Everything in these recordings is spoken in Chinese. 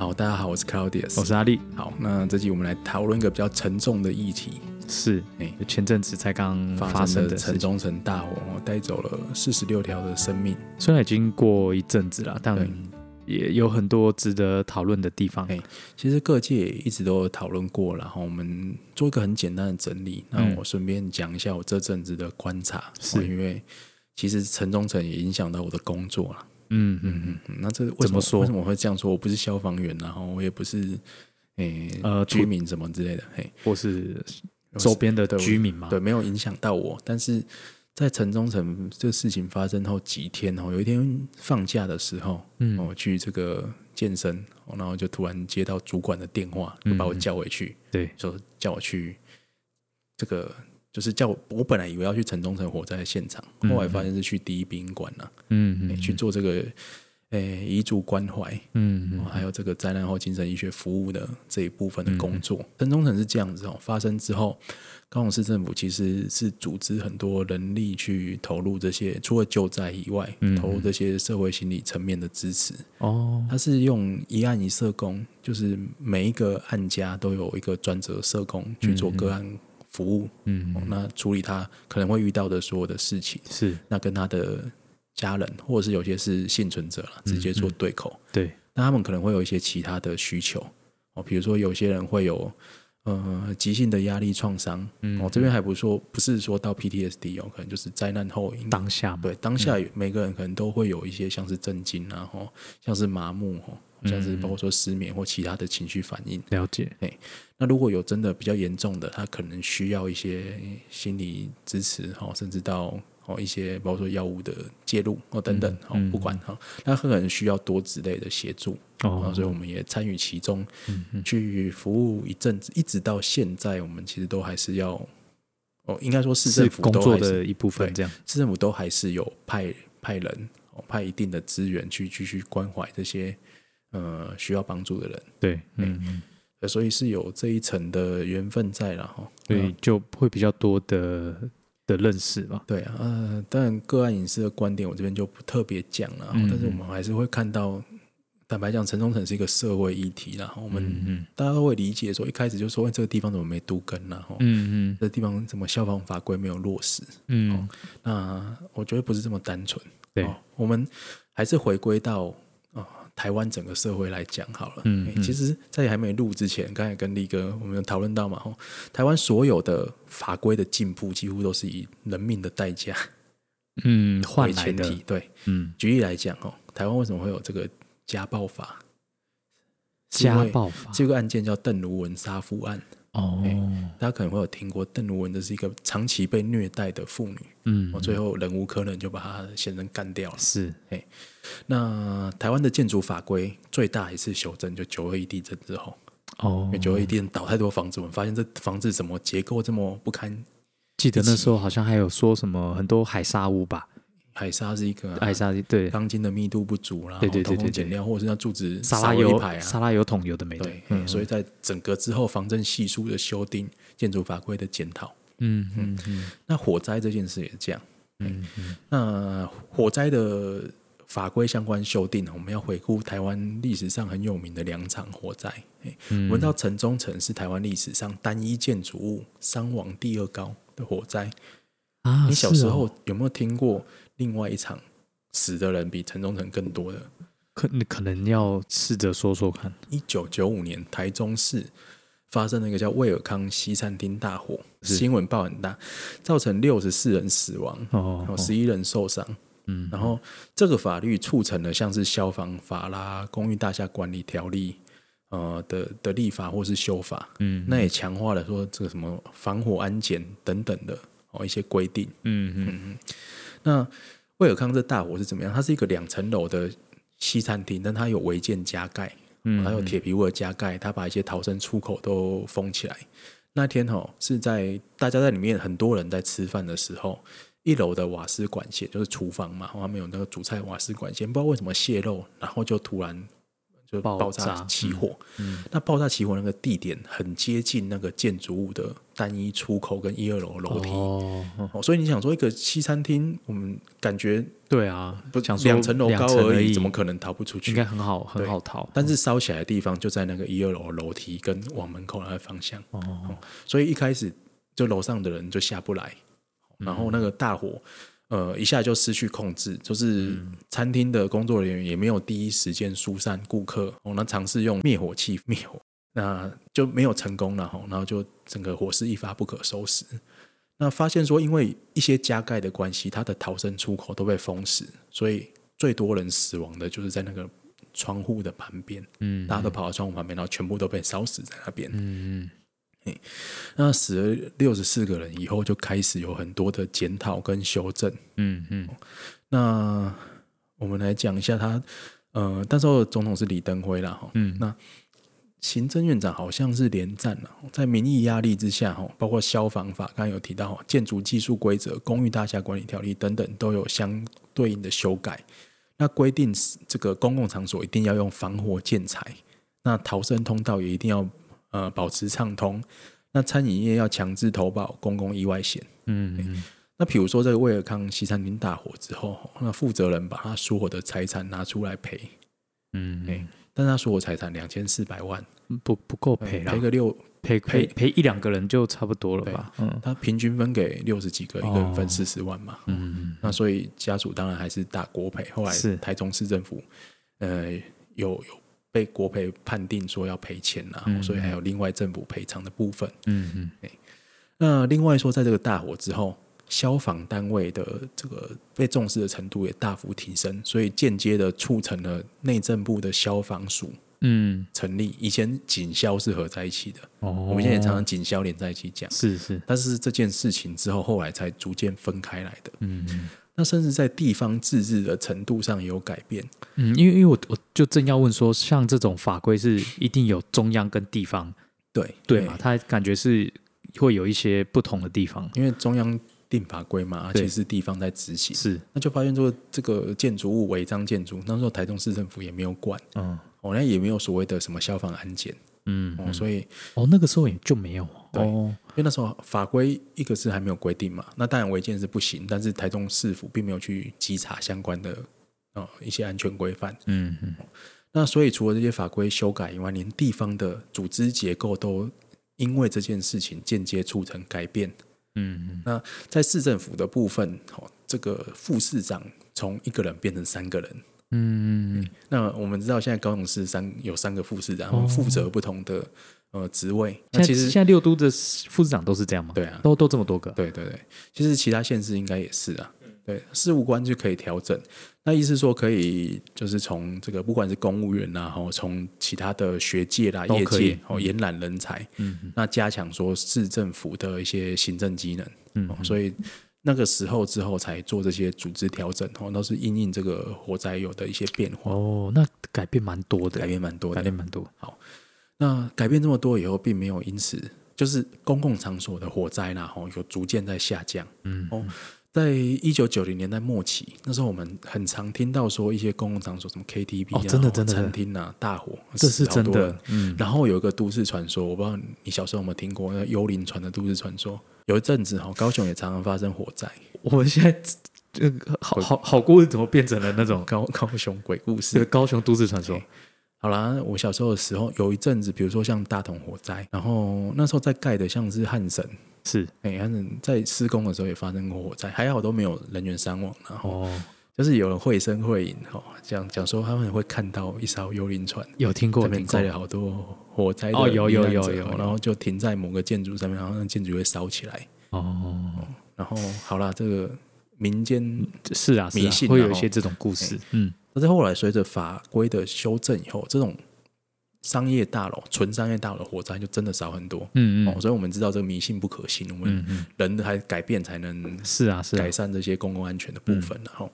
好，大家好，我是 Claudius，我是阿力。好，那这集我们来讨论一个比较沉重的议题，是，哎前阵子才刚发发生生的城中城大火，哦带走了四十六条的生命。虽然已经过一阵子了，但也有很多值得讨论的地方。哎其实各界也一直都有讨论过，然后我们做一个很简单的整理。那嗯我顺便讲一下我这阵子的观察，是哦因为其实城中城也影响到我的工作了。嗯嗯嗯，嗯，那这为什怎么说为什么我会这样说？我不是消防员，然后我也不是诶、呃居民什么之类的，嘿，或是周边的居民嘛，对，没有影响到我。但是在城中城这个事情发生后几天哦，有一天放假的时候，嗯我去这个健身，哦然后就突然接到主管的电话，就把我嗯叫回去，对，说叫我去这个。就是叫我，我本来以为要去城中城火灾现场，嗯后来发现是去第一殡仪馆了、诶嗯嗯。去做这个诶遗嘱关怀，哦，嗯嗯。还有这个灾难后精神医学服务的这一部分的工嗯。作。城中城是这样子哦，发生之后，高雄市政府其实是组织很多人力去投入这些，除了救灾以外，嗯投入这些社会心理层面的支持。哦，它是用一案一社工，就是每一个案家都有一个专责社工去做个案服务，嗯哦那处理他可能会遇到的所有的事情。是。那跟他的家人，或者是有些是幸存者了，直接做对口。对，那他们可能会有一些其他的需求哦，比如说有些人会有呃急性的压力创伤，嗯哦这边还不说不是说到 PTSD 哦，可能就是灾难后因当下嘛，对当下每个人可能都会有一些像是震惊啊，哦像是麻木哦，像是包括说失眠或其他的情绪反应。了解，那如果有真的比较严重的，他可能需要一些心理支持哦，甚至到哦一些包括说药物的介入哦等等哦，嗯不管哈，那可能需要多子类的协助哦，哦，所以我们也参与其中，去服务一阵子，一直到现在，我们其实都还是要哦，应该说市政府都还是作的一部分，对这样，市政府都还是有派派人哦，派一定的资源去继续关怀这些呃需要帮助的人。对，嗯所以是有这一层的缘分在了哈。所以就会比较多的的认识吧，对啊，呃，当然个案隐私的观点我这边就不特别讲了，嗯但是我们还是会看到，坦白讲，城中城是一个社会议题啦，我们、大家都会理解说，一开始就说、哎这个地方怎么没都根啦，哈、嗯嗯。这地方怎么消防法规没有落实？嗯，那我觉得不是这么单纯，对。哦，我们还是回归到啊、台湾整个社会来讲好了。嗯嗯其实，在还没录之前，刚才跟力哥我们有讨论到嘛，吼，台湾所有的法规的进步，几乎都是以人命的代价嗯，换为来的，前提。对，嗯，举例来讲，哦，台湾为什么会有这个家暴法？家暴法，这个案件叫邓如文杀夫案，哦，大家可能会有听过，邓如文这是一个长期被虐待的妇女，嗯。我，，最后忍无可忍就把她的先生干掉了。是，那台湾的建筑法规最大一次修正就九二一地震之后，哦。因为，九二一地震倒太多房子，我们发现这房子怎么结构这么不堪。记得那时候好像还有说什么很多海沙屋吧，海沙是一个、啊海沙对，钢筋的密度不足啦，对对对通风对对减料，或者是那柱子沙拉油排啊，沙拉油桶有的没的对，，嗯，所以在整个之后防震系数的修订、建筑法规的检讨，嗯嗯嗯那火灾这件事也是这样。嗯嗯，那火灾的法规相关修订，我们要回顾台湾历史上很有名的两场火灾。嘿嗯我们知道城中城是台湾历史上单一建筑物伤亡第二高的火灾。啊，你小时候有没有听过另外一场死的人比城中城更多的？可你可能要试着说说看，一九九五年台中市发生了一个叫威尔康西餐厅大火，新闻报很大，造成六十四人死亡，哦有，十一人受伤。嗯，然后这个法律促成了像是消防法啦、公寓大厦管理条例呃的的立法或是修法，嗯，那也强化了说这个什么防火安检等等的哦一些规定。嗯。嗯那威尔康这大火是怎么样？它是一个两层楼的西餐厅，但它有违建加盖，嗯，还有铁皮屋的加盖，它把一些逃生出口都封起来。那天哈、哦、是在大家在里面很多人在吃饭的时候，一楼的瓦斯管线就是厨房嘛，他们有那个煮菜瓦斯管线，不知道为什么泄漏，然后就突然就爆炸起火。嗯那爆炸起火那个地点很接近那个建筑物的单一出口跟一二楼的楼梯。哦，哦，所以你想说一个西餐厅，我们感觉对啊，不想说两层楼高而已，怎么可能逃不出去应去？该很好很好逃？但是烧起来的地方就在那个一二楼的楼梯跟往门口那个方向，哦，所以一开始就楼上的人就下不来，然后那个大火。呃，一下就失去控制，就是餐厅的工作人员也没有第一时间疏散顾客，哦，那尝试用灭火器灭火，那就没有成功了哈，然后就整个火势一发不可收拾。那发现说，因为一些加盖的关系，它的逃生出口都被封死，所以最多人死亡的就是在那个窗户的旁边，嗯大家都跑到窗户旁边，然后全部都被烧死在那边。嗯那死了六十四个人以后，就开始有很多的检讨跟修正。嗯嗯那我们来讲一下他，呃，那时候总统是李登辉啦，哈，嗯那行政院长好像是连战了，在民意压力之下，哈，包括消防法，刚刚有提到建筑技术规则、公寓大厦管理条例等等，都有相对应的修改。那规定这个公共场所一定要用防火建材，那逃生通道也一定要呃保持畅通。那餐饮业要强制投保公共意外险。嗯那比如说这个威尔康西餐厅大火之后，那负责人把他所有的财产拿出来赔，嗯哎但是他说我财产两千四百万，嗯，不不够赔了赔，个六，赔赔赔赔一两个人就差不多了吧？嗯他平均分给六十几个，一个人分四十万嘛。嗯那所以家属当然还是打国赔。后来是台中市政府，呃，有有被国赔判定说要赔钱啦，嗯所以还有另外政府赔偿的部分。嗯嗯那另外说，在这个大火之后，消防单位的这个被重视的程度也大幅提升，所以间接的促成了内政部的消防署嗯，成立。以前警消是合在一起的，哦，我们现在也常常警消连在一起讲。是是，但是这件事情之后，后来才逐渐分开来的。嗯嗯那甚至在地方自治的程度上也有改变。嗯，因为因为我我就正要问说，像这种法规是一定有中央跟地方对对嘛？它感觉是会有一些不同的地方，因为中央定法规嘛，而且是地方在执行，是。那就发现说这个建筑物违章建筑，那时候台中市政府也没有管，嗯。哦，那也没有所谓的什么消防安检，嗯哦，所以哦，那个时候也就没有。对。哦，因为那时候法规一个是还没有规定嘛，那当然违建是不行，但是台中市府并没有去稽查相关的呃一些安全规范。嗯嗯。那所以除了这些法规修改以外，连地方的组织结构都因为这件事情间接促成改变。嗯那在市政府的部分，哦，这个副市长从一个人变成三个人。嗯嗯那我们知道现在高雄市三有三个副市长，哦负责不同的呃职位。那其实现在六都的副市长都是这样吗？对啊，都都这么多个，对对对，其实其他县市应该也是啊。对，事务官就可以调整。那意思说可以，就是从这个不管是公务员啦，哦，从其他的学界啦、业界哦，延揽人才，嗯那加强说市政府的一些行政机能。嗯哦，所以那个时候之后才做这些组织调整，哦，都是因应这个火灾有的一些变化，哦，那改变蛮多的，改变蛮多的。改变蛮多，好那改变这么多以后，并没有因此就是公共场所的火灾啦，吼，有逐渐在下降。嗯哦，在一九九零年代末期，那时候我们很常听到说一些公共场所，什么 KTV 啊、哦真的真的餐厅啊，大火，这是真的。，嗯然后有一个都市传说，我不知道你小时候有没有听过那幽灵船的都市传说。有一阵子哈，高雄也常常发生火灾，我们现在这个好好好故事怎么变成了那种高高雄鬼故这事个。高雄都市传说？好啦，我小时候的时候有一阵子，比如说像大同火灾，然后那时候在盖的像是汉神，是哎、汉神在施工的时候也发生过火灾，还好都没有人员伤亡，然后哦，就是有人绘声绘影哦，讲讲说他们会看到一艘幽灵船。有听过这边听过载了好多火灾哦有有有有有然后就停在某个建筑上面，然后那建筑会烧起来。哦，然后好啦，这个民间，是啊，迷信会有一些这种故事，嗯但是后来随着法规的修正以后，这种商业大楼、纯商业大楼的火灾就真的少很多。哦，嗯。嗯所以我们知道这个迷信不可信，我们人还改变才能是啊改，善这些公共安全的部分然后，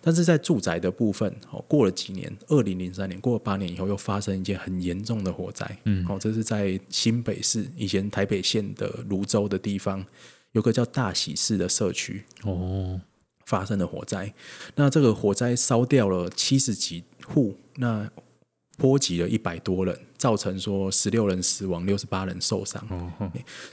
但是在住宅的部分，哦，过了几年，二零零三年，过了八年以后，又发生一件很严重的火灾。嗯哦，这是在新北市以前台北县的泸州的地方，有个叫大喜市的社区哦，发生的火灾。那这个火灾烧掉了七十几户，那波及了一百多人，造成说十六人死亡，六十八人受伤。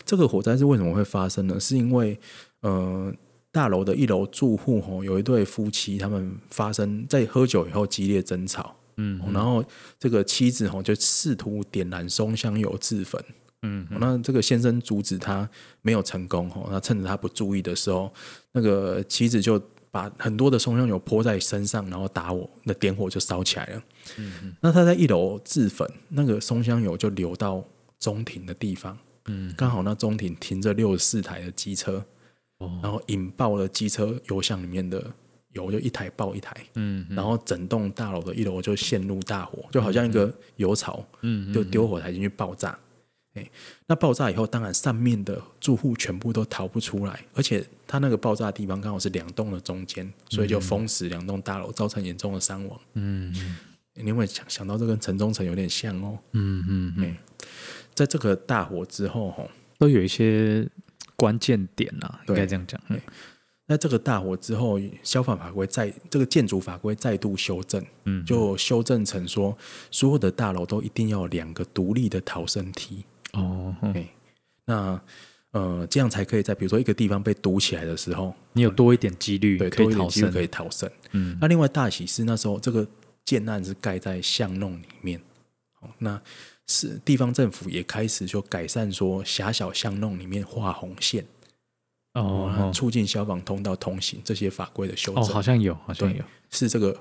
这个火灾是为什么会发生呢？是因为呃，大楼的一楼住户吼有一对夫妻，他们发生在喝酒以后激烈争吵，嗯然后这个妻子吼就试图点燃松香油自焚。嗯哦那这个先生阻止他没有成功哦，那趁着他不注意的时候，那个妻子就把很多的松香油泼在身上，然后打我，那点火就烧起来了。嗯那他在一楼自焚，那个松香油就流到中庭的地方，嗯。刚好那中庭停着六十四台的机车，哦。然后引爆了机车油箱里面的油，就一台爆一台，嗯然后整栋大楼的一楼就陷入大火，就好像一个油槽，嗯就丢火柴进去爆炸。哎，那爆炸以后，当然上面的住户全部都逃不出来，而且它那个爆炸的地方刚好是两栋的中间，所以就封死两栋大楼，造成严重的伤亡。嗯你有没有想想到这跟城中城有点像哦？嗯嗯嗯，在这个大火之后，吼，都有一些关键点啊，应该这样讲。嗯那这个大火之后，消防法规再这个建筑法规再度修正，嗯，就修正成说，所有的大楼都一定要有两个独立的逃生梯。哦，那呃，这样才可以在比如说一个地方被堵起来的时候，你有多一点几率对，可以逃生可。以逃生。嗯那另外大喜是那时候这个建案是盖在巷弄里面，哦，那是地方政府也开始就改善说狭小巷弄里面画红线，哦哦促进消防通道通行这些法规的修哦，正，好像有，好像有。是这个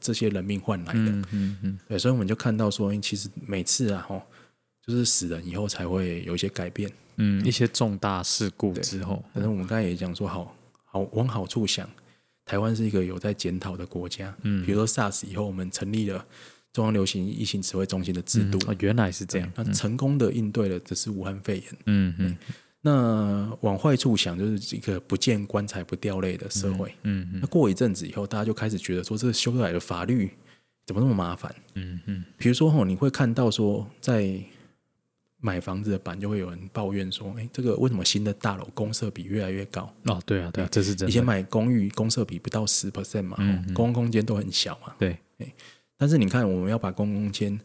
这些人命换来的。嗯嗯嗯对，所以我们就看到说，其实每次啊，吼，就是死人以后才会有一些改变。嗯，一些重大事故之后，但是我们刚才也讲说，好好往好处想，台湾是一个有在检讨的国家。嗯比如说 SARS 以后，我们成立了中央流行疫情指挥中心的制度，嗯哦，原来是这样。那成功的应对了这是武汉肺炎。嗯嗯那往坏处想，就是一个不见棺材不掉泪的社会。嗯嗯那过一阵子以后，大家就开始觉得说，这修改的法律怎么那么麻烦？嗯嗯比如说吼，你会看到说，在买房子的版就会有人抱怨说，哎，这个为什么新的大楼公设比越来越高？哦，对啊对啊，这是真以前。买公寓公设比不到十 percent 嘛，公共空间都很小嘛。对，但是你看，我们要把公共空间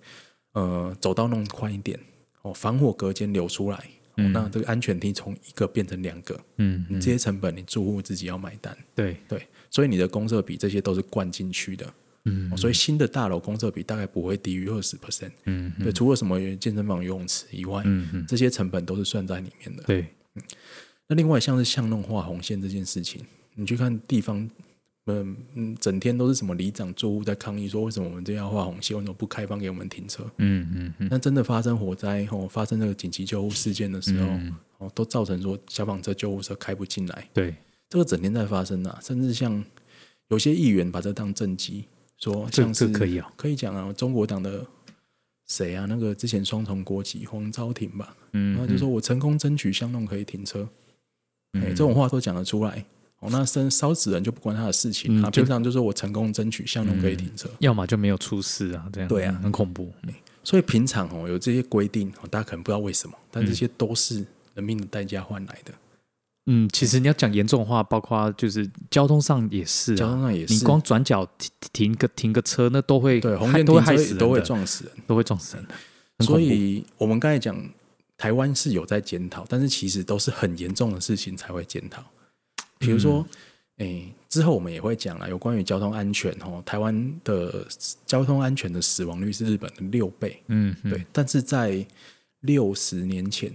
呃走道弄宽一点，哦，防火隔间留出来，那这个安全梯从一个变成两个，嗯嗯你这些成本你住户自己要买单。对，对，所以你的公设比这些都是灌进去的，嗯哦所以新的大楼公设比大概不会低于二十 percent。嗯。对，除了什么健身房、游泳池以外，这些成本都是算在里面的。对，那另外像是巷弄画红线这件事情，你去看地方，嗯嗯，整天都是什么里长住户在抗议说，为什么我们这样要画红线，为什么不开放给我们停车？嗯嗯嗯。那真的发生火灾后，发生这个紧急救护事件的时候，嗯。哦，都造成说消防车、救护车开不进来，对，这个整天在发生啊，甚至像有些议员把这当政绩，说这像是这可以啊。可以讲啊，中国党的谁啊？那个之前双重国籍黄昭廷吧，嗯然后就说我成功争取巷弄可以停车，哎、嗯这种话都讲得出来。哦，那生烧死人就不关他的事情啊，平常就说我成功争取巷弄可以停车，要么就没有出事啊，这样对啊很恐怖。所以平常哦有这些规定，哦大家可能不知道为什么，但这些都是人命的代价换来的。嗯，其实你要讲严重的话，包括就是交通上也是交通啊，上也是，你光转角停停个停个车，那都会对都害死人都会，撞死人。都会撞死人所以我们刚才讲，台湾是有在检讨，但是其实都是很严重的事情才会检讨。比如说，嗯。诶、之后我们也会讲了，有关于交通安全哦，台湾的交通安全的死亡率是日本的六倍，嗯，嗯。对，但是在六十年前，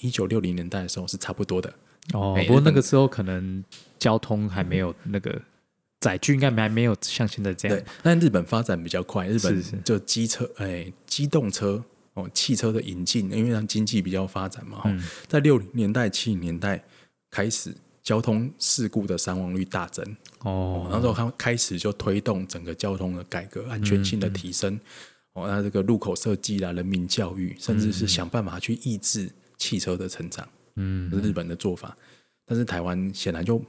一九六零年代的时候是差不多的。哦不过那个时候可能交通还没有那个载具，应该还没有像现在这样对。，但日本发展比较快，日本就机车，哎，机动车哦，汽车的引进，因为它经济比较发展嘛，在六零年代、七零年代开始，交通事故的伤亡率大增。哦，那时候哦，他开始就推动整个交通的改革，安全性的提升。哦，那这个路口设计啦、人民教育，甚至是想办法去抑制汽车的成长，嗯是日本的做法。但是台湾显然就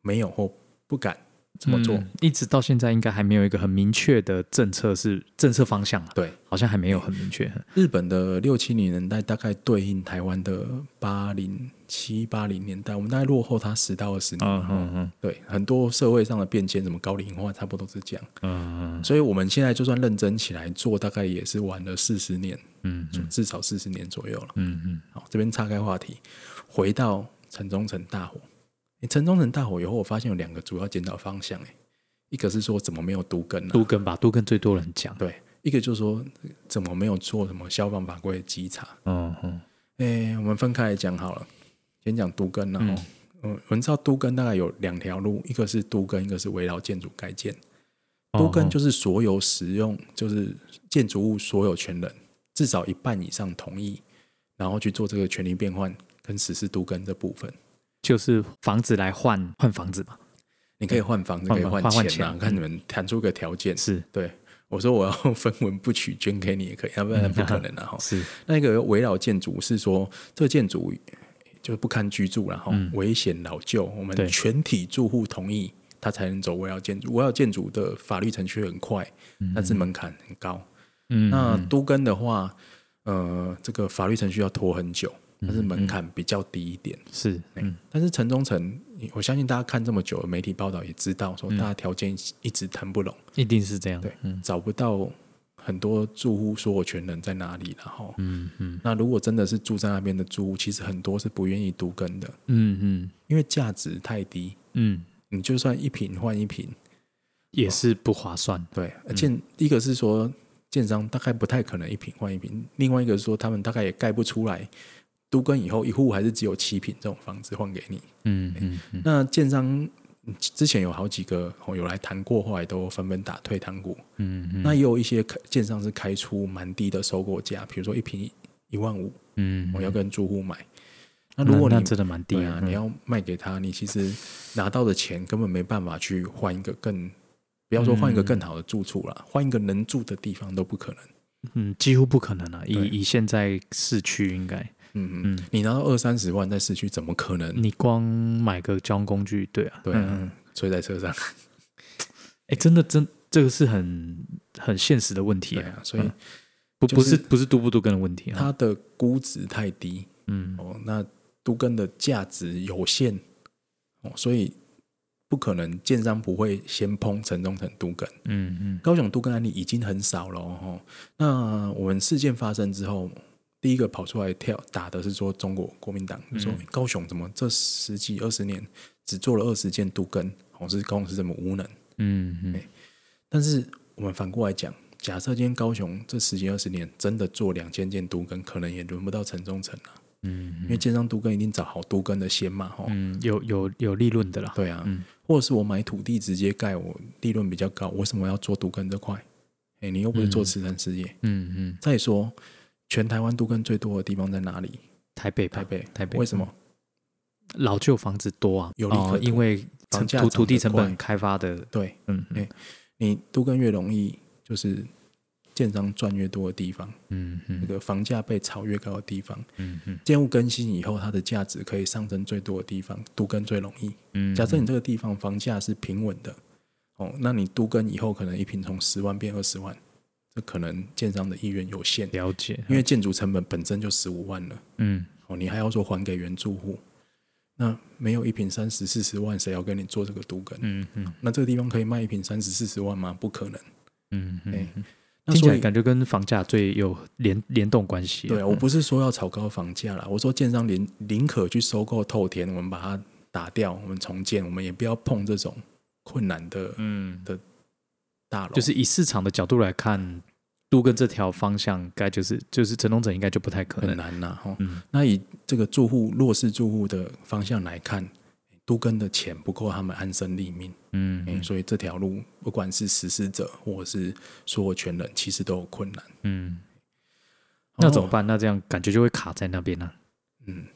没有或不敢这么做。嗯一直到现在应该还没有一个很明确的政策是政策方向啊，对，好像还没有很明确。日本的六七零年代大概对应台湾的八零七八零年代，我们大概落后它十到二十年。嗯嗯嗯对，很多社会上的变迁，什么高龄化，差不多都是这样。嗯嗯所以我们现在就算认真起来做，大概也是晚了四十年，嗯嗯至少四十年左右了。嗯嗯好，这边岔开话题，回到城中城大火。诶城中城大火以后，我发现有两个主要检讨方向。诶，一个是说怎么没有都根呢、都根吧，都根最多人讲。对，一个就是说怎么没有做什么消防法规的稽查。嗯嗯诶，我们分开来讲好了，先讲都根，然后，嗯，我们知道都根大概有两条路，一个是都根，一个是围绕建筑改建。哦都根就是所有使用，就是建筑物所有权人至少一半以上同意，然后去做这个权利变换跟实施都根这部分。就是房子来换换房子嘛。你可以换房子，可以换换换钱啊，看你们谈出个条件。是对我说我要分文不取，捐给你也可以，要不然不可能啊。哈、是，那个围绕建筑是说，这个建筑就是不堪居住，然后危险老旧，我们全体住户同意，他才能走围绕建筑。围绕建筑的法律程序很快，但是门槛很高。嗯那都跟的话，呃，这个法律程序要拖很久，但是门槛比较低一点。是嗯但是城中城，我相信大家看这么久的媒体报道也知道，说大家条件一直谈不拢，一定是这样。对嗯找不到很多住户所有权人在哪里，然后，嗯嗯那如果真的是住在那边的住户，其实很多是不愿意都根的，嗯嗯因为价值太低，嗯，你就算一平换一平，也是不划算。对，而且一个是说建商大概不太可能一平换一平，另外一个是说他们大概也盖不出来。都跟以后一户还是只有七平这种房子换给你，嗯嗯嗯那建商之前有好几个哦有来谈过，后来都纷纷打退堂鼓。嗯嗯那也有一些开建商是开出蛮低的收购价，比如说一平一万五，嗯，我要跟住户买。那那如果你那真的蛮低啊，嗯你要卖给他，你其实拿到的钱根本没办法去换一个更，不要说换一个更好的住处了，换一个能住的地方都不可能。嗯，几乎不可能啊！以以现在市区应该，嗯嗯，嗯，你拿到二三十万在市区，怎么可能？你光买个交通工具，对啊，对啊嗯，睡在车上，哎，真的真这个是很很现实的问题啊，对啊，所以嗯。不不是不是都不都跟的问题啊，它的估值太低。嗯。哦，那都根的价值有限。哦，所以不可能建商不会先碰城中城都根。嗯嗯。高雄都根案例已经很少了哦。那我们事件发生之后，第一个跑出来跳打的是说中国国民党，就说嗯高雄怎么这十几二十年只做了二十件都根，哦是高雄是这么无能。嗯嗯但是我们反过来讲，假设今天高雄这十几二十年真的做两千件都根，可能也轮不到城中城了，嗯因为建商都根一定找好都根的先嘛，哈、嗯，有有有利润的啦，对啊，嗯或者是我买土地直接盖，我利润比较高，为什么要做都根这块？哎，你又不是做慈善事业。嗯嗯，再说，全台湾都根最多的地方在哪里？台北台北。台北为什么？老旧房子多啊，有利可哦因为房价土土地成本开发的，对嗯嗯哎你都根越容易，就是建商赚越多的地方，嗯嗯那个房价被炒越高的地方，嗯嗯建物更新以后，它的价值可以上升最多的地方，都根最容易。嗯，假设你这个地方房价是平稳的，哦，那你都根以后可能一平从十万变二十万，这可能建商的意愿有限，了解，因为建筑成本本身就十五万了。嗯哦，你还要说还给原住户，那没有一平三十四十万，谁要跟你做这个都根？嗯嗯那这个地方可以卖一平三十四十万吗？不可能。嗯哎嗯，听起来感觉跟房价最有联联动关系啊。对啊，我不是说要炒高房价啦，我说建商宁宁可去收购透田，我们把它打掉，我们重建，我们也不要碰这种困难的嗯，大楼。就是以市场的角度来看，都跟这条方向，该就是就是城中城应该就不太可能很能。难呐、哈、嗯那以这个住户弱势住户的方向来看，都跟的钱不够他们安身立命。嗯欸所以这条路不管是实施者或者是所有权人，其实都有困难。嗯，那怎么哦？办？那这样感觉就会卡在那边呢。嗯嗯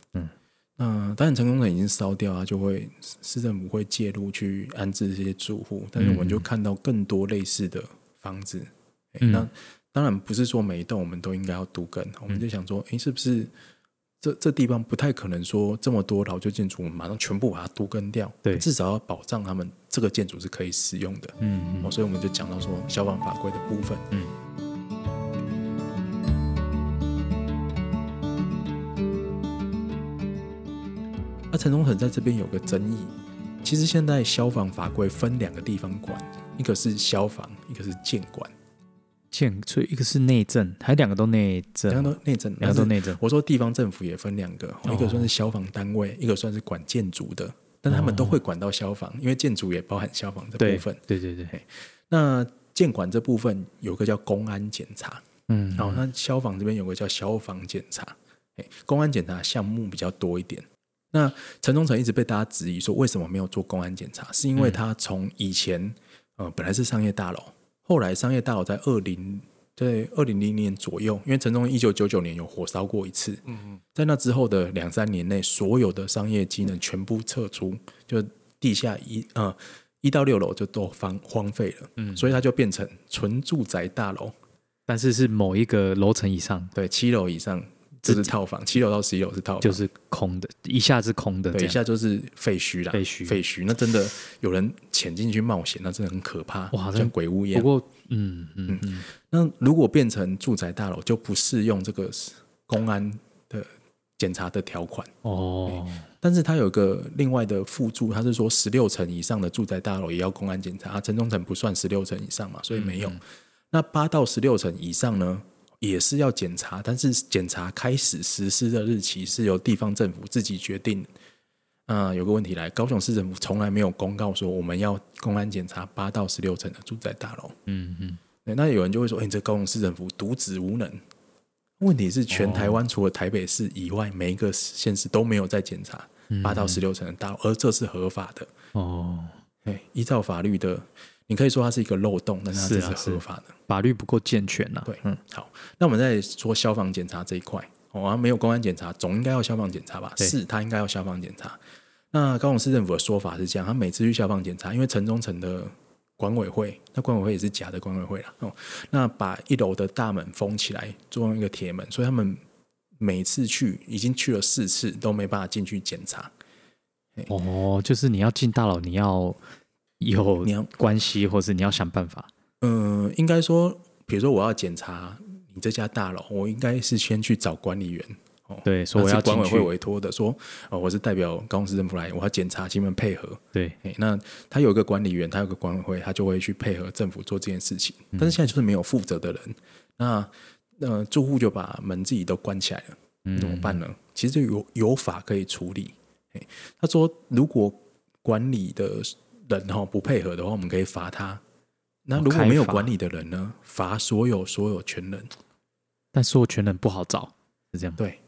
嗯，那当然成功的已经烧掉啊，就会市政府会介入去安置这些住户，但是我们就看到更多类似的房子。那当然不是说每一栋我们都应该要都根，我们就想说，诶，是不是这这地方不太可能说这么多老旧建筑我们马上全部把它都根掉，对至少要保障他们这个建筑是可以使用的。嗯哦，所以我们就讲到说消防法规的部分。嗯。那陈忠诚在这边有个争议，其实现在消防法规分两个地方管，一个是消防，一个是建管，建所以一个是内政，还两个都内政，两个都内政，两个都内政。我说地方政府也分两个，一个算是消防单位，一个算是管建筑的，但他们都会管到消防，因为建筑也包含消防这部分。对对对，那建管这部分有个叫公安检查，嗯，然后那消防这边有个叫消防检查，哎，公安检查项目比较多一点。那陈忠诚一直被大家质疑说，为什么没有做公安检查？是因为他从以前呃本来是商业大楼，后来商业大楼在二零在二零零年左右，因为陈忠一九九九年有火烧过一次，嗯嗯在那之后的两三年内，所有的商业机能全部撤出，就地下一呃一到六楼就都荒荒废了，嗯，所以它就变成纯住宅大楼，但是是某一个楼层以上对，七楼以上这是套房，七楼到十一楼是套房，就是空的，一下是空的，对，一下就是废墟啦，废墟废墟，那真的有人潜进去冒险，那真的很可怕，哇像鬼屋一样。不过，嗯嗯嗯，那如果变成住宅大楼，就不适用这个公安的检查的条款。哦，但是它有个另外的附注，它是说十六层以上的住宅大楼也要公安检查，啊，城中城不算十六层以上嘛，所以没有。那八到十六层以上呢，也是要检查，但是检查开始实施的日期是由地方政府自己决定。啊、有个问题来，高雄市政府从来没有公告说我们要公安检查八到十六层的住宅大楼。嗯嗯，那有人就会说：“哎、你这高雄市政府独子无能。”问题是，全台湾除了台北市以外，每一个县市都没有在检查八到十六层的大楼，而这是合法的。哦，哎，依照法律的，你可以说它是一个漏洞，但是它这是合法的。法律不够健全呐，对，嗯，好，那我们再说消防检查这一块，哦，啊没有公安检查，总应该要消防检查吧？是，他应该要消防检查。那高雄市政府的说法是这样，他每次去消防检查，因为城中城的管委会，那管委会也是假的管委会啦，哦，那把一楼的大门封起来，做一个铁门，所以他们每次去已经去了四次，都没办法进去检查。哦，就是你要进大楼，你要有你要关系，或是你要想办法，嗯、应该说，比如说我要检查你这家大楼，我应该是先去找管理员。哦，对，说那我要管委会，委托的，说哦，我是代表高雄市政府来，我要检查，请你们配合。对，诶，那他有一个管理员，他有个管委会，他就会去配合政府做这件事情。嗯但是现在就是没有负责的人，那呃住户就把门自己都关起来了，嗯怎么办呢？其实就有有法可以处理。诶，他说如果管理的人哈不配合的话，我们可以罚他。那如果没有管理的人呢？罚所有所有权人。但所有权人不好找，是这样，对，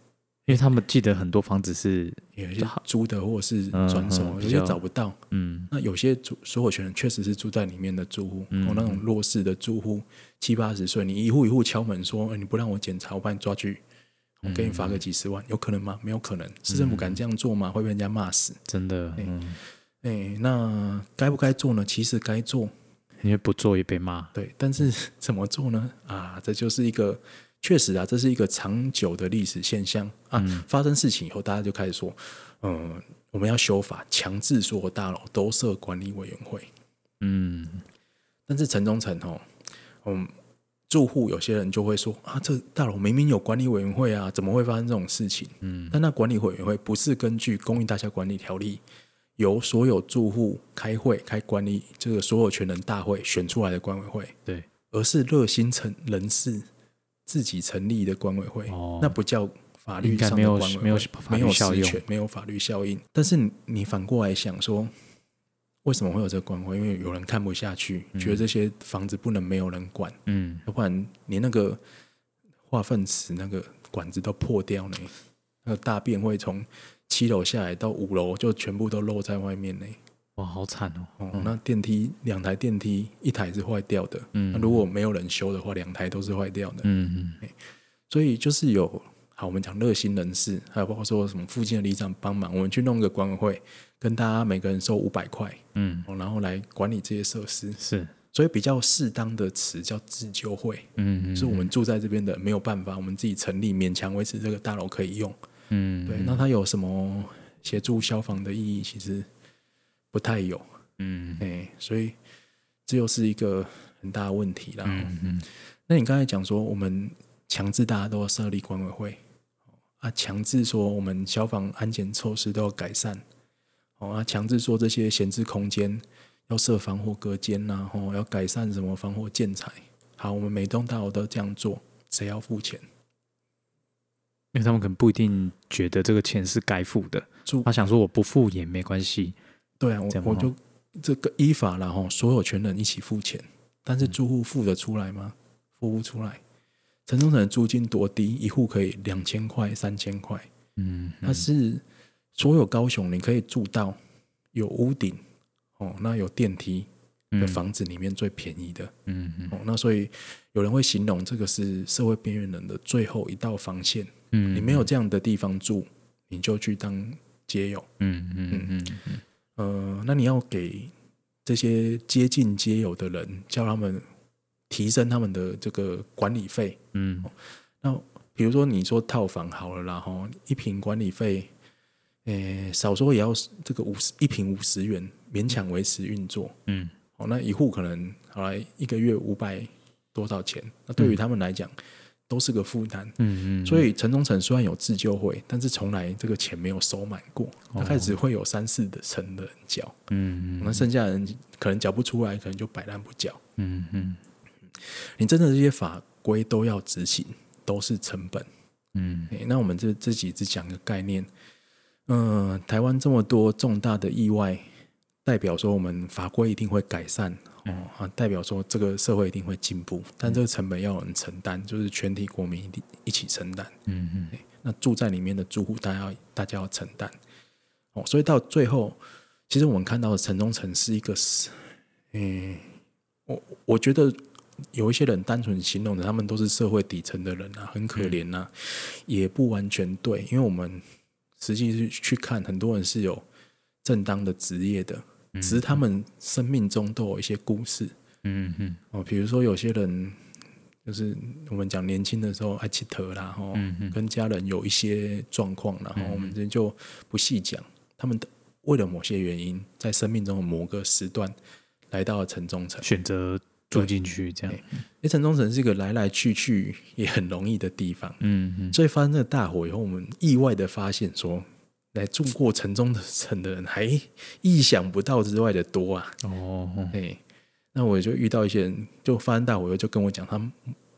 因为他们记得很多房子是，有一些租的或是嗯转手，有些找不到。嗯，那有些住所有权人确实是住在里面的住户，嗯哦，那种弱势的住户，七八十岁，你一户一户敲门说、哎你不让我检查，我把你抓去，我给你罚个几十万，有可能吗？没有可能。市政府敢这样做吗？会被人家骂死。真的，嗯，哎，那该不该做呢？其实该做，因为不做也被骂，对，但是怎么做呢？啊，这就是一个确实啊，这是一个长久的历史现象啊。发生事情以后，大家就开始说，嗯，我们要修法，强制所有大楼都设管理委员会。嗯，但是城中城哦，嗯，住户有些人就会说啊，这大楼明明有管理委员会啊，怎么会发生这种事情？嗯，但那管理委员会不是根据《公益大厦管理条例》由所有住户开会开管理这个所有权人大会选出来的管委会，对，而是热心成人士自己成立的管委会，哦那不叫法律上的管委会，没有法没有律效用实权，没有法律效应。但是你你反过来想说，为什么会有这个管委会？因为有人看不下去，觉得这些房子不能没有人管，嗯，要不然你那个化粪池那个管子都破掉呢，那个大便会从七楼下来到五楼，就全部都露在外面呢。哇，好惨哦，哦，那电梯两台电梯，一台是坏掉的，嗯那如果没有人修的话，两台都是坏掉的。嗯嗯，所以就是有好，我们讲热心人士，还有包括说什么附近的里长帮忙，我们去弄个管委会，跟大家每个人收五百块，嗯，哦，然后来管理这些设施。是，所以比较适当的词叫自救会，嗯嗯，是我们住在这边的没有办法，我们自己成立，勉强维持这个大楼可以用。嗯，对，那它有什么协助消防的意义？其实不太有，嗯哎、所以这又是一个很大的问题啦。嗯嗯那你刚才讲说，我们强制大家都要设立管委会啊，强制说我们消防安检措施都要改善，哦啊，强制说这些闲置空间要设防火隔间呐、哦，要改善什么防火建材。好，我们每栋大楼都这样做，谁要付钱？因为他们可能不一定觉得这个钱是该付的，他想说我不付也没关系。对啊，我我就这个依法然后所有权人一起付钱，但嗯是住户付得出来吗？付不出来。城中城的租金多低，一户可以两千块、三千块。嗯，它是所有高雄你可以住到有屋顶哦，那有电梯的房子里面最便宜的、嗯嗯哦。那所以有人会形容这个是社会边缘人的最后一道防线。嗯，你没有这样的地方住，你就去当街友。嗯嗯嗯嗯呃，那你要给这些接近街友的人，叫他们提升他们的这个管理费。嗯那比如说你说套房好了啦，吼，一平管理费，诶、少说也要这个五十一平五十元，勉强维持运作。嗯哦，那一户可能好来一个月五百多少钱？那对于他们来讲，都是个负担。嗯嗯，所以城中城虽然有自救会，但是从来这个钱没有收满过，大概只会有三四的成的人缴，嗯嗯那剩下的人可能缴不出来，可能就摆烂不缴。嗯嗯你真的这些法规都要执行，都是成本。嗯诶那我们这这几只讲个概念，嗯、台湾这么多重大的意外，代表说我们法规一定会改善哦啊，代表说这个社会一定会进步，但这个成本要有人承担，就是全体国民一定一起承担。嗯嗯那住在里面的住户，大家要大家要承担哦。所以到最后，其实我们看到的城中城是一个是，嗯，我我觉得有一些人单纯形容的，他们都是社会底层的人啊，很可怜呐、也不完全对，因为我们实际是去看，很多人是有正当的职业的，只是他们生命中都有一些故事嗯嗯哦，比如说有些人。就是我们讲年轻的时候爱乞讨啦，吼、跟家人有一些状况，然后我们这就不细讲。他们为了某些原因，在生命中的某个时段来到了城中城。选择住进去这样。因为城中城是一个来来去去也很容易的地方，嗯嗯所以发生这个大火以后，我们意外的发现说，来住过城中的城的人还意想不到之外的多啊！哦。哦哎，那我就遇到一些人，就发生大火后就跟我讲，他们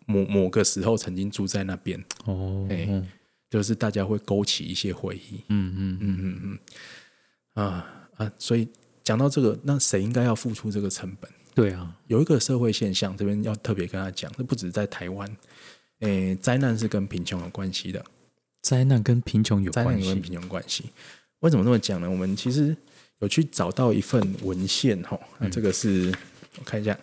某某个时候曾经住在那边，哦哎哦。就是大家会勾起一些回忆。嗯嗯。嗯嗯嗯，啊啊，所以讲到这个，那谁应该要付出这个成本？对啊，有一个社会现象，这边要特别跟他讲，这不止在台湾，诶，灾难是跟贫穷有关系的，灾难跟贫穷有关系。贫穷关系。为什么这么讲呢？我们其实有去找到一份文献，哈，那这个是、我看一下，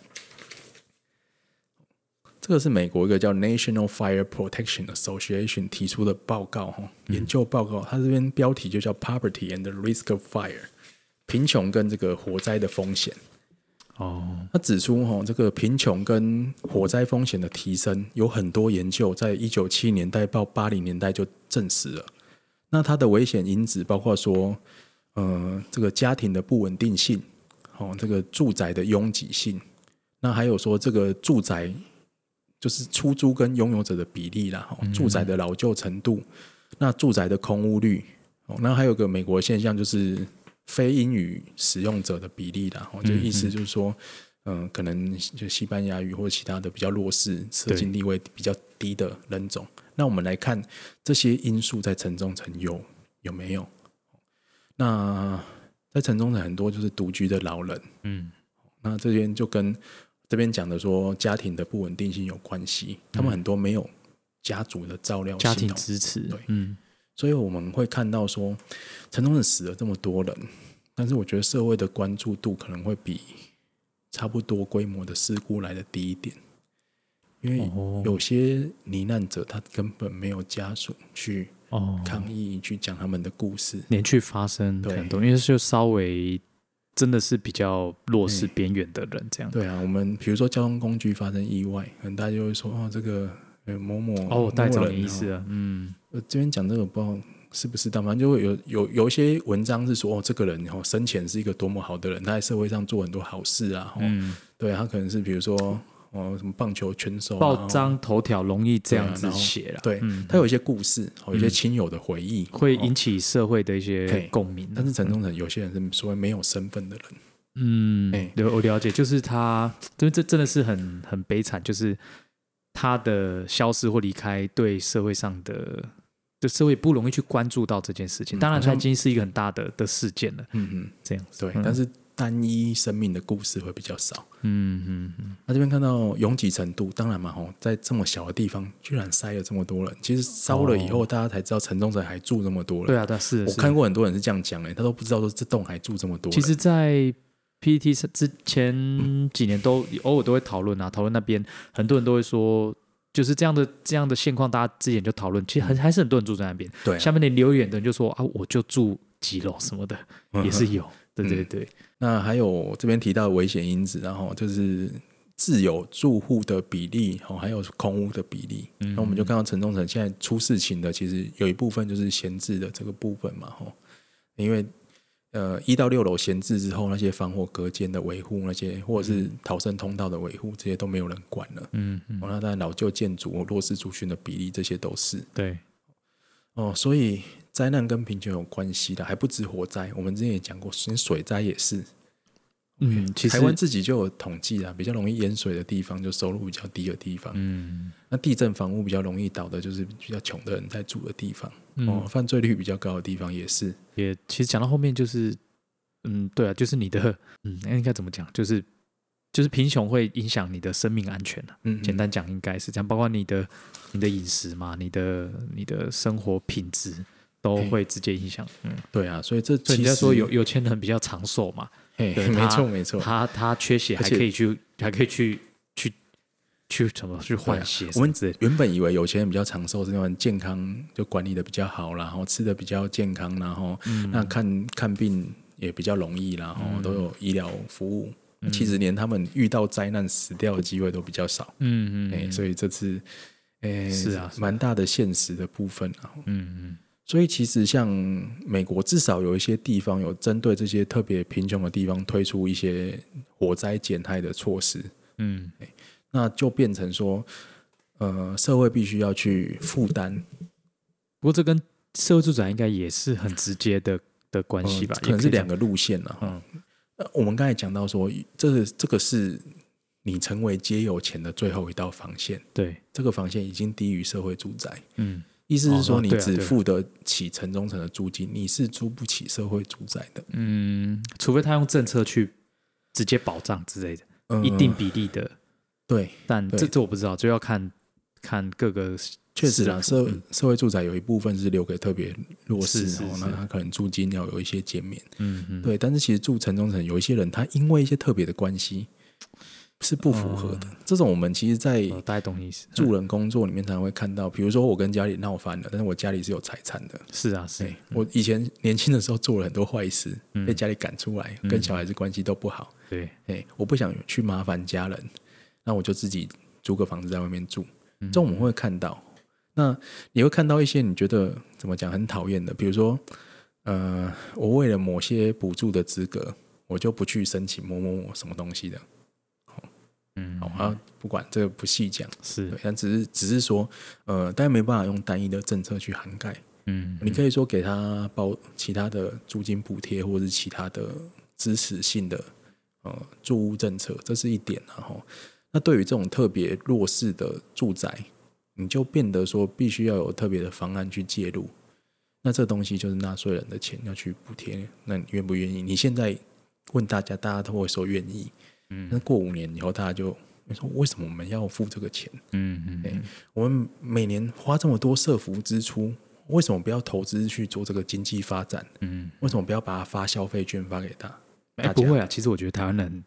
这个是美国一个叫 National Fire Protection Association 提出的报告，哈，研究报告，它这边标题就叫 Poverty and the Risk of Fire，贫穷跟这个火灾的风险。哦，他指出，哈，这个贫穷跟火灾风险的提升，有很多研究在一九七年代到八零年代就证实了。那它的危险因子包括说，呃，这个家庭的不稳定性，哦，这个住宅的拥挤性，那还有说这个住宅就是出租跟拥有者的比例啦，哦，住宅的老旧程度，那住宅的空屋率，哦，那还有个美国现象就是非英语使用者的比例啦，哦，就意思就是说，嗯、可能就西班牙语或者其他的比较弱势、社经地位比较低的人种。那我们来看这些因素在城中城有有没有？那在城中城很多就是独居的老人，嗯。那这边就跟这边讲的说家庭的不稳定性有关系，他们很多没有家族的照料家庭支持对，嗯所以我们会看到说，城中城死了这么多人，但是我觉得社会的关注度可能会比差不多规模的事故来的低一点，因为哦。有些罹难者他根本没有家属去哦，抗议、去讲他们的故事。连续发生对。很多，因为就稍微真的是比较弱势嗯边缘的人这样。对啊，我们比如说交通工具发生意外，可能大家就会说哦，这个呃某某哦，我带走某人你意思了，嗯呃，这边讲这个不知道是不是当，反正就会有有有一些文章是说，哦，这个人哦生前是一个多么好的人，他在社会上做很多好事啊，哦，嗯，对他可能是比如说哦什么棒球拳手啊，报章头条容易这样子写了，对嗯，他有一些故事，哦，有一些亲友的回忆，哦。会引起社会的一些共鸣。但是陈忠诚有些人是所谓没有身份的人，嗯哎，了我了解，就是他，这这真的是很很悲惨，就是他的消失或离开，对社会上的，就社会不容易去关注到这件事情。当然，它已经是一个很大的的事件了，嗯嗯，这样子。对，嗯但是单一生命的故事会比较少。嗯嗯嗯，那这边看到拥挤程度，当然嘛，吼，在这么小的地方居然塞了这么多人，其实烧了以后，大家才知道城中城还住这么多人。对啊，对啊，是。我看过很多人是这样讲的，他都不知道说这栋还住这么多人。其实，在 PPT 之前几年都偶尔都会讨论啊，讨论那边很多人都会说，就是这样的这样的现况，大家之前就讨论，其实很还是很多人住在那边。对啊、下面的留言的人就说啊，我就住几楼什么的，嗯也是有。对对对，那还有这边提到危险因子，然后就是自有住户的比例，哦，还有空屋的比例。嗯。那我们就看到陈忠诚现在出事情的，其实有一部分就是闲置的这个部分嘛，吼，因为呃一到六楼闲置之后，那些防火隔间的维护，那些或者是逃生通道的维护，这些都没有人管了。嗯嗯，哦，那当然老旧建筑、弱势族群的比例，这些都是对，哦，所以灾难跟贫穷有关系的，还不止火灾。我们之前也讲过，连水灾也是。嗯，其实台湾自己就有统计啊，比较容易淹水的地方，就收入比较低的地方。嗯那地震房屋比较容易倒的，就是比较穷的人在住的地方。嗯哦，犯罪率比较高的地方也是。也其实讲到后面就是，嗯，对啊，就是你的，嗯，那应该怎么讲？就是就是贫穷会影响你的生命安全啊。嗯，简单讲应该是这样，包括你的你的饮食嘛，你的你的生活品质都会直接影响。嗯，对啊，所以这其实人家说有有钱人比较长寿嘛，嘿，对没他错没错。他他缺血还可以去还可以去去去什么去换血什我们么之类的。原本以为有钱人比较长寿，是因为健康就管理的比较好啦，然后吃的比较健康，然后嗯那看看病也比较容易，然后都有医疗服务。其实连他们遇到灾难死掉的机会都比较少。哎、嗯嗯嗯所以这次，哎、是啊是啊蛮大的现实的部分啊。嗯所以其实像美国，至少有一些地方有针对这些特别贫穷的地方推出一些火灾减害的措施，嗯那就变成说，呃，社会必须要去负担不过这跟社会住宅应该也是很直接的的关系吧？呃可能是两个。路线了。我们刚才讲到说，这个这个是你成为皆有钱的最后一道防线，对，这个防线已经低于社会住宅。嗯意思是说，哦你只付得起城中城的租金，你是租不起社会住宅的。嗯，除非他用政策去直接保障之类的，嗯一定比例的，对，但这这我不知道，就要看看各个确实啊，社嗯。社会住宅有一部分是留给特别弱势，是是是。哦那他可能租金要有一些减免。嗯嗯，对，但是其实住城中城有一些人，他因为一些特别的关系是不符合的。这种我们其实，在我大概懂意思。助人工作里面常常会看到，比如说我跟家里闹翻了，但是我家里是有财产的。是啊，是对，我以前年轻的时候做了很多坏事，嗯被家里赶出来，跟小孩子关系都不好。对，哎，我不想去麻烦家人，那我就自己租个房子在外面住。嗯这种我们会看到。那你会看到一些你觉得怎么讲很讨厌的，比如说，呃，我为了某些补助的资格，我就不去申请某某某什么东西的。嗯，好，啊，不管这个不细讲，是对，，但只是只是说，呃，大家没办法用单一的政策去涵盖。嗯，你可以说给他包其他的租金补贴，或者是其他的支持性的呃住屋政策，这是一点然后，那对于这种特别弱势的住宅，你就变得说必须要有特别的方案去介入。那这东西就是纳税人的钱要去补贴，那你愿不愿意？你现在问大家，大家都会说愿意。嗯那过五年以后，大家就为什么我们要付这个钱？嗯嗯嗯，我们每年花这么多社福支出，为什么不要投资去做这个经济发展？嗯，为什么不要把它发消费券发给他？哎，不会啊，其实我觉得台湾人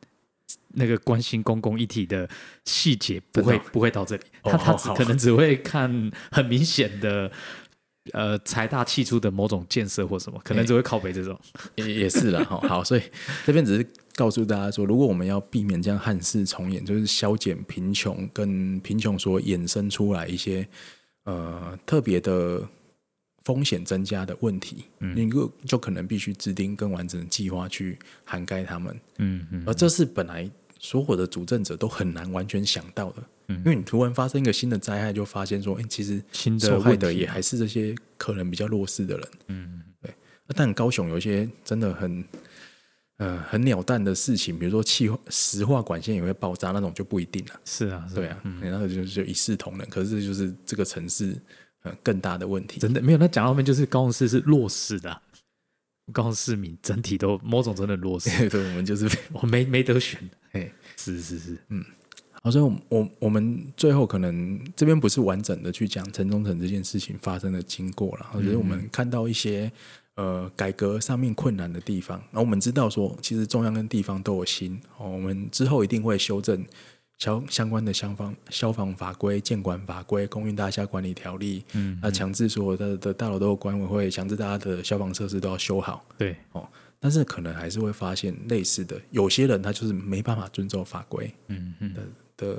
那个关心公共议题的细节不会不会到这里，哦他他只可能只会看很明显的。呃，财大气粗的某种建设或什么，可能哎只会靠北这种。也也是了，哈，好，所以这边只是告诉大家说，如果我们要避免这样憾事重演，就是消减贫穷跟贫穷所衍生出来一些呃特别的风险增加的问题，嗯。你就就可能必须制定更完整的计划去涵盖他们，嗯嗯而这是本来所有的主政者都很难完全想到的，嗯。因为你突然发生一个新的灾害，就发现说，哎、其实新的受害的也还是这些可能比较弱势的人，嗯。对。但高雄有一些真的很。呃，很鸟蛋的事情，比如说气化石化管线也会爆炸，那种就不一定了。是啊，是对啊，那个就就一视同仁。可是就是这个城市呃更大的问题。真的没有。那讲到后面就是高雄市是弱势的啊、高雄市民整体都某种真的弱势，对，我们就是 我没没得选。哎，是是是，嗯好，所以我我我们最后可能这边不是完整的去讲城中城这件事情发生的经过了，我觉得我们看到一些呃改革上面困难的地方，那我们知道说，其实中央跟地方都有心哦，我们之后一定会修正相相关的消防消防法规、建管法规、公运大厦管理条例，嗯，那强制所有的的大楼都有管委会，强制大家的消防设施都要修好。对，哦但是可能还是会发现类似的，有些人他就是没办法遵守法规嗯嗯的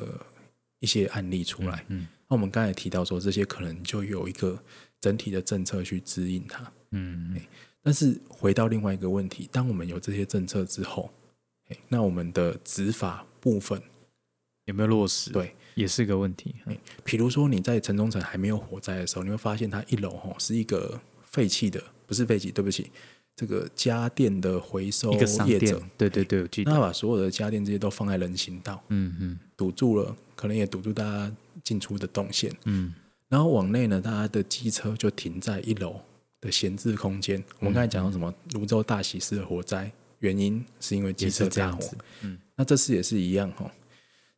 一些案例出来。嗯那我们刚才提到说，这些可能就有一个整体的政策去指引它。嗯但是回到另外一个问题，当我们有这些政策之后，诶那我们的执法部分，有没有落实？对，也是个问题。比如说你在城中城还没有火灾的时候，你会发现它一楼吼是一个废弃的，不是废弃，对不起，这个家电的回收商店业者，，对对对，我记得。那他把所有的家电这些都放在人行道，嗯嗯堵住了，可能也堵住大家进出的动线。嗯然后往内呢，大家的机车就停在一楼的闲置空间。我们刚才讲到什么泸州大喜事的火灾，原因是因为机车大火。嗯那这次也是一样哦。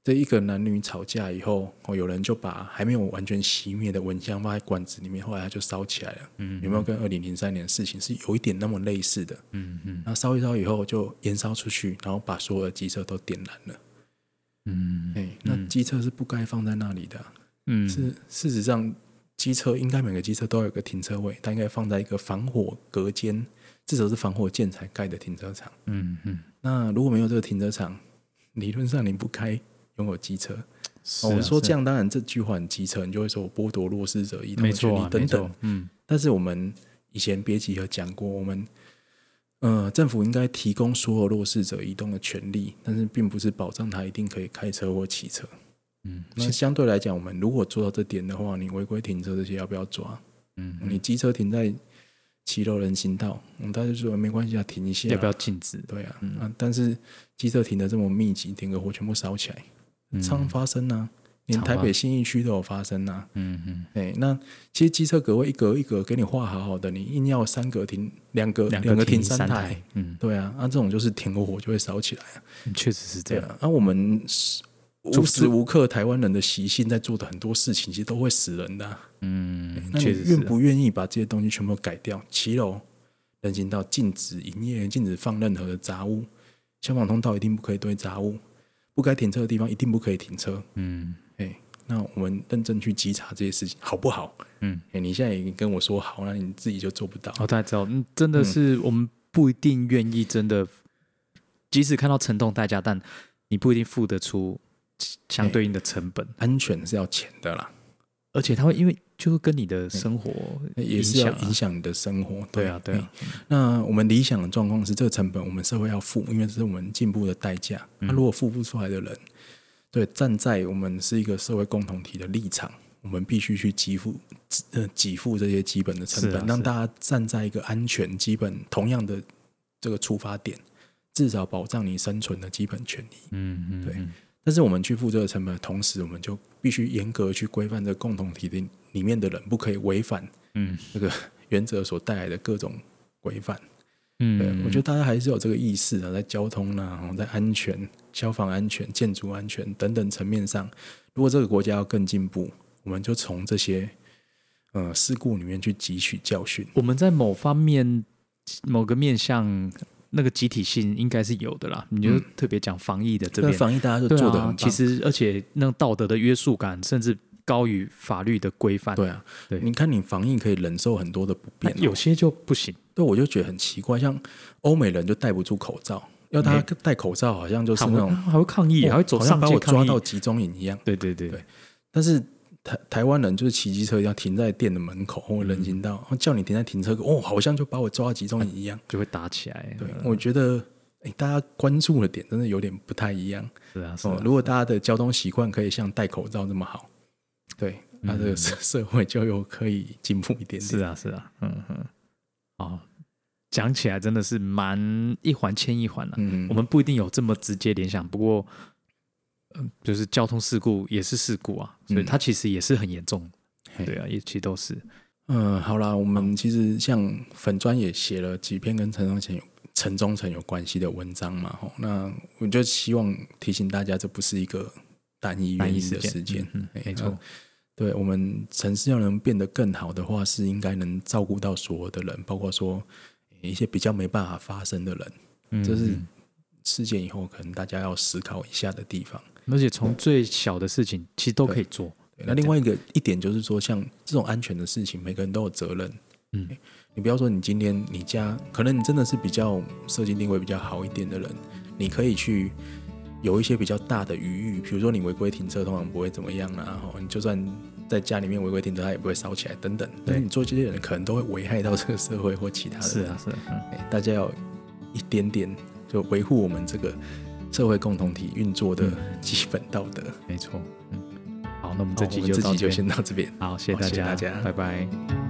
这一个男女吵架以后，哦，有人就把还没有完全熄灭的蚊香放在罐子里面，后来它就烧起来了。嗯有没有跟二零零三年的事情是有一点那么类似的？嗯嗯然后烧一烧以后就燃烧出去，然后把所有的机车都点燃了。嗯哎、那机车是不该放在那里的啊、嗯，是事实上，机车应该每个机车都有一个停车位，它应该放在一个防火隔间，至少是防火建材盖的停车场。嗯嗯，那如果没有这个停车场，理论上你不该拥有机车。我说这样，当然这句话很机车，你就会说我剥夺弱势者移动的权利等等。嗯但是我们以前别集合讲过，我们呃政府应该提供所有弱势者移动的权利，但是并不是保障他一定可以开车或骑车。嗯那相对来讲，我们如果做到这点的话，你违规停车这些要不要抓？嗯，你机车停在骑楼人行道，嗯，大家就说没关系啊，停一下。要不要禁止？对啊，啊，但是机车停的这么密集，点个火全部烧起来，嗯常发生啊，连台北信义区都有发生啊。嗯嗯，哎，那其实机车格位一格一格给你画好好的，你硬要三格停，两格两两个停停三台，，嗯，对啊，那、这种就是停个火就会烧起来啊。确实是这样。那、我们是无时无刻台湾人的习性在做的很多事情，其实都会死人的啊、嗯，那你。愿不愿意把这些东西全部改掉？骑楼、人行道禁止营业，禁止放任何的杂物，消防通道一定不可以堆杂物，不该停车的地方一定不可以停车。嗯哎，那我们认真去稽查这些事情，好不好？嗯，哎，你现在已经跟我说好，那你自己就做不到。哦，大家知道，嗯，真的是我们不一定愿意，真的，即使看到沉痛代价，但你不一定付得出相对应的成本，安全是要钱的啦，而且它会因为就是跟你的生活也是要影响你的生活。对啊对那我们理想的状况是，这个成本我们社会要付，因为这是我们进步的代价。嗯。那如果付不出来的人，对，站在我们是一个社会共同体的立场，我们必须去给付呃给付这些基本的成本，让大家站在一个安全基本同样的这个出发点，至少保障你生存的基本权利。嗯嗯，对。嗯但是我们去付这个成本的同时，我们就必须严格去规范这个共同体的里面的人，不可以违反嗯这个原则所带来的各种规范。嗯，对，我觉得大家还是有这个意识啊，在交通啦、在安全、消防安全、建筑安全等等层面上，如果这个国家要更进步，我们就从这些呃事故里面去汲取教训。我们在某方面某个面向那个集体性应该是有的啦。你就特别讲防疫的这这个边，防疫大家都做的很棒，，啊其实而且那种道德的约束感，甚至高于法律的规范。对啊，对你看你防疫可以忍受很多的不便哦、有些就不行，对，我就觉得很奇怪，像欧美人就戴不住口罩，要他戴口罩好像就是那种还会抗议，还会走好像把我抓到。集中营一样。对对对对但是台台湾人就是骑机车要停在店的门口或人行道，叫你停在停车格，哦，好像就把我抓到集中营一样。就会打起来。对，我觉得。哎，大家关注的点真的有点不太一样。是啊，是哦，如果大家的交通习惯可以像戴口罩那么好，对，那这个社 社会就又可以进步一点点。是啊，是啊，嗯哼。哦，讲起来真的是蛮一环牵一环了。嗯，我们不一定有这么直接联想，不过，嗯，就是交通事故也是事故啊，所以它其实也是很严重。对啊，也其实都是。嗯，好啦，我们其实像粉砖也写了几篇跟陈忠贤有。城中城有关系的文章嘛？吼，那我就希望提醒大家，这不是一个单一原因的事件。没错，对我们城市要能变得更好的话，是应该能照顾到所有的人，包括说一些比较没办法发生的人。这是事件以后可能大家要思考一下的地方。而且从最小的事情其实都可以做。那另外一个一点就是说，像这种安全的事情，每个人都有责任。嗯。你不要说，你今天你家可能你真的是比较设计定位比较好一点的人，你可以去有一些比较大的余裕，比如说你违规停车通常不会怎么样啦，哈，你就算在家里面违规停车，它也不会烧起来等等。但你做这些人可能都会危害到这个社会或其他的。是啊，是，哎，大家要一点点就维护我们这个社会共同体运作的基本道德。没错，嗯，好，那我们这集就就先到这边。好，谢谢大家，大家，拜拜。